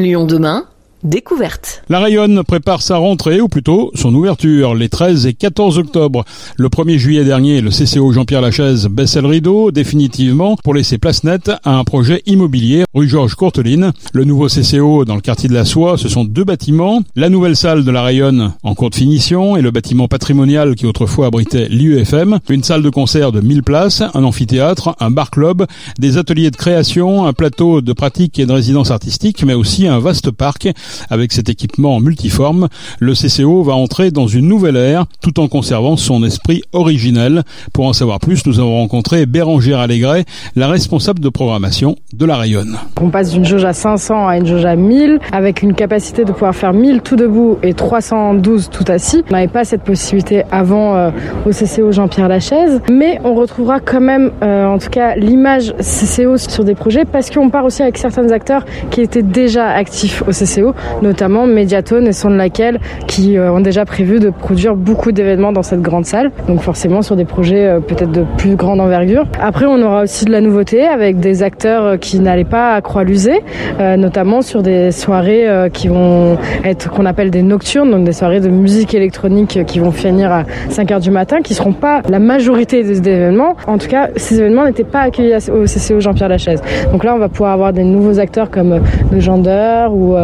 Lyon demain Découverte. La Rayonne prépare sa rentrée, ou plutôt son ouverture, les 13 et 14 octobre. Le 1er juillet dernier, le CCO Jean-Pierre Lachaise baissait le rideau définitivement pour laisser place nette à un projet immobilier rue Georges Courteline. Le nouveau CCO dans le quartier de la Soie, ce sont deux bâtiments. La nouvelle salle de la Rayonne en cours de finition et le bâtiment patrimonial qui autrefois abritait l'UFM. Une salle de concert de 1000 places, un amphithéâtre, un bar-club, des ateliers de création, un plateau de pratique et de résidence artistique, mais aussi un vaste parc avec cet équipement multiforme, le CCO va entrer dans une nouvelle ère tout en conservant son esprit originel. Pour en savoir plus, nous avons rencontré Bérangère Allégret, la responsable de programmation de la Rayonne. On passe d'une jauge à 500 à une jauge à 1000 avec une capacité de pouvoir faire 1000 tout debout et 312 tout assis. On n'avait pas cette possibilité avant euh, au CCO Jean-Pierre Lachaise, mais on retrouvera quand même euh, en tout cas l'image CCO sur des projets parce qu'on part aussi avec certains acteurs qui étaient déjà actifs au CCO notamment Mediatone et Son laquelle qui euh, ont déjà prévu de produire beaucoup d'événements dans cette grande salle. Donc forcément sur des projets euh, peut-être de plus grande envergure. Après on aura aussi de la nouveauté avec des acteurs euh, qui n'allaient pas à Croix-Lusé, notamment sur des soirées qui vont être qu'on appelle des nocturnes, donc des soirées de musique électronique qui vont finir à 5 heures du matin, qui seront pas la majorité des événements. En tout cas, ces événements n'étaient pas accueillis au CCO Jean-Pierre Lachaise. Donc là, on va pouvoir avoir des nouveaux acteurs comme le Gender ou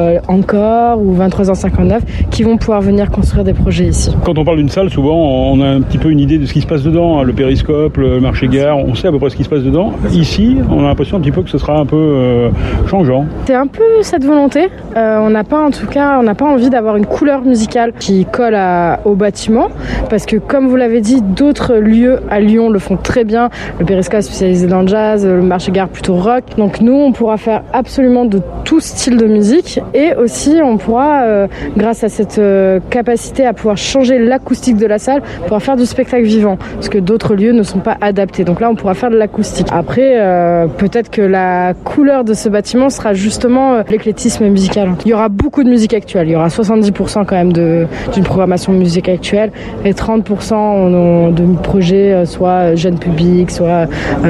encore ou 23h59 qui vont pouvoir venir construire des projets ici. Quand on parle d'une salle, souvent on a un petit peu une idée de ce qui se passe dedans, hein. le périscope, le marché-gare, on sait à peu près ce qui se passe dedans. Ici, on a l'impression un petit peu que ce sera un peu euh, changeant. C'est un peu cette volonté. Euh, on n'a pas en tout cas, on n'a pas envie d'avoir une couleur musicale qui colle au bâtiment parce que comme vous l'avez dit, d'autres lieux à Lyon le font très bien. Le périscope spécialisé dans le jazz, le marché-gare plutôt rock. Donc nous, on pourra faire absolument de tout style de musique et aussi on pourra, euh, grâce à cette euh, capacité à pouvoir changer l'acoustique de la salle, pouvoir faire du spectacle vivant, parce que d'autres lieux ne sont pas adaptés. Donc là, on pourra faire de l'acoustique. Après, euh, peut-être que la couleur de ce bâtiment sera justement l'éclectisme musical. Il y aura beaucoup de musique actuelle. Il y aura 70% quand même d'une programmation musique actuelle et 30% de projets soit jeunes publics, soit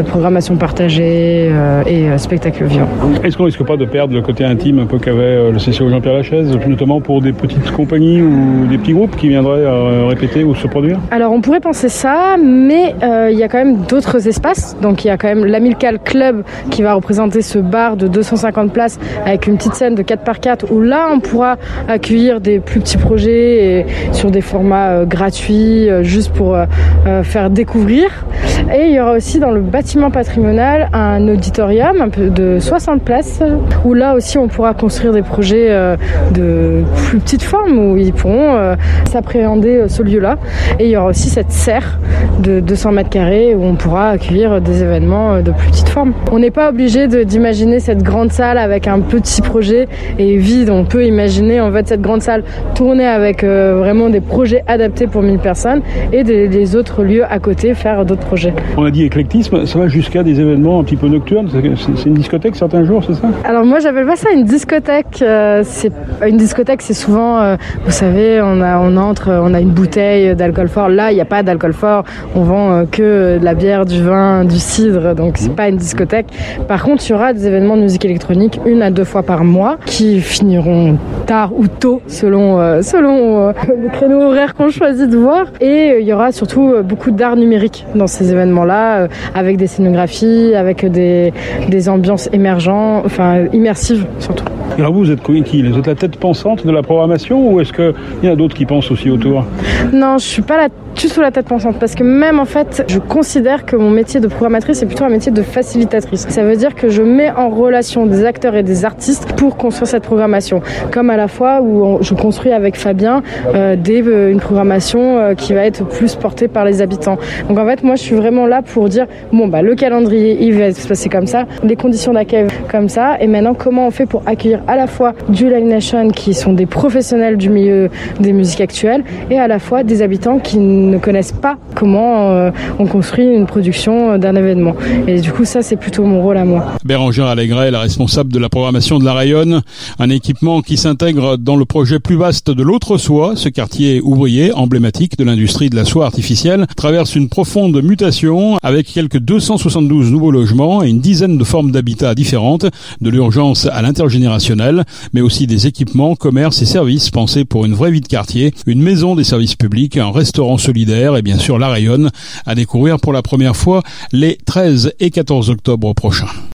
programmation partagée et spectacle vivant. Est-ce qu'on risque pas de perdre le côté intime un peu qu'avait le Jean la chaise, notamment pour des petites compagnies ou des petits groupes qui viendraient euh, répéter ou se produire Alors on pourrait penser ça, mais euh, il y a quand même d'autres espaces. Donc il y a quand même l'Amilcal Club qui va représenter ce bar de 250 places avec une petite scène de 4 par 4 où là on pourra accueillir des plus petits projets et sur des formats euh, gratuits juste pour faire découvrir. Et il y aura aussi dans le bâtiment patrimonial un auditorium de 60 places où là aussi on pourra construire des projets de plus petite forme où ils pourront euh, s'appréhender euh, ce lieu-là. Et il y aura aussi cette serre de 200 mètres carrés où on pourra accueillir des événements euh, de plus petite forme. On n'est pas obligé d'imaginer cette grande salle avec un petit projet et vide. On peut imaginer en fait cette grande salle tournée avec vraiment des projets adaptés pour 1000 personnes et des, autres lieux à côté faire d'autres projets. On a dit éclectisme, ça va jusqu'à des événements un petit peu nocturnes. C'est une discothèque certains jours, c'est ça? Alors moi j'appelle pas ça une discothèque. C'est une discothèque, c'est souvent, euh, vous savez, on, a, on entre, on a une bouteille d'alcool fort. Là, il n'y a pas d'alcool fort. On vend euh, que de la bière, du vin, du cidre. Donc, c'est pas une discothèque. Par contre, il y aura des événements de musique électronique une à deux fois par mois qui finiront tard ou tôt selon, euh, selon le créneau horaire qu'on choisit de voir. Et il y aura surtout beaucoup d'art numérique dans ces événements-là, avec des scénographies, avec des, des ambiances émergentes, enfin immersives surtout. Alors vous, vous êtes qui Vous êtes la tête pensante de la programmation ou est-ce qu'il y en a d'autres qui pensent aussi autour? Non, je suis pas la tu sous la tête pensante parce que même en fait, je considère que mon métier de programmatrice est plutôt un métier de facilitatrice. Ça veut dire que je mets en relation des acteurs et des artistes pour construire cette programmation. Comme à la fois où je construis avec Fabien euh, des, euh, une programmation euh, qui va être plus portée par les habitants. Donc en fait, moi, je suis vraiment là pour dire bon bah le calendrier, il va se passer comme ça, les conditions d'accueil comme ça, et maintenant comment on fait pour accueillir à la fois du Live Nation qui sont des professionnels du milieu des musiques actuelles et à la fois des habitants qui ne connaissent pas comment euh, on construit une production d'un événement. Et du coup, ça, c'est plutôt mon rôle à moi. Bérangère Allégret, la responsable de la programmation de la Rayonne, un équipement qui s'intègre dans le projet plus vaste de l'autre soie, ce quartier ouvrier emblématique de l'industrie de la soie artificielle, traverse une profonde mutation avec quelques 272 nouveaux logements et une dizaine de formes d'habitat différentes, de l'urgence à l'intergénérationnel, mais aussi des équipements, commerces et services pensés pour une vraie vie de quartier, une maison des services publics, un restaurant et bien sûr la Rayonne à découvrir pour la première fois les 13 et 14 octobre prochains.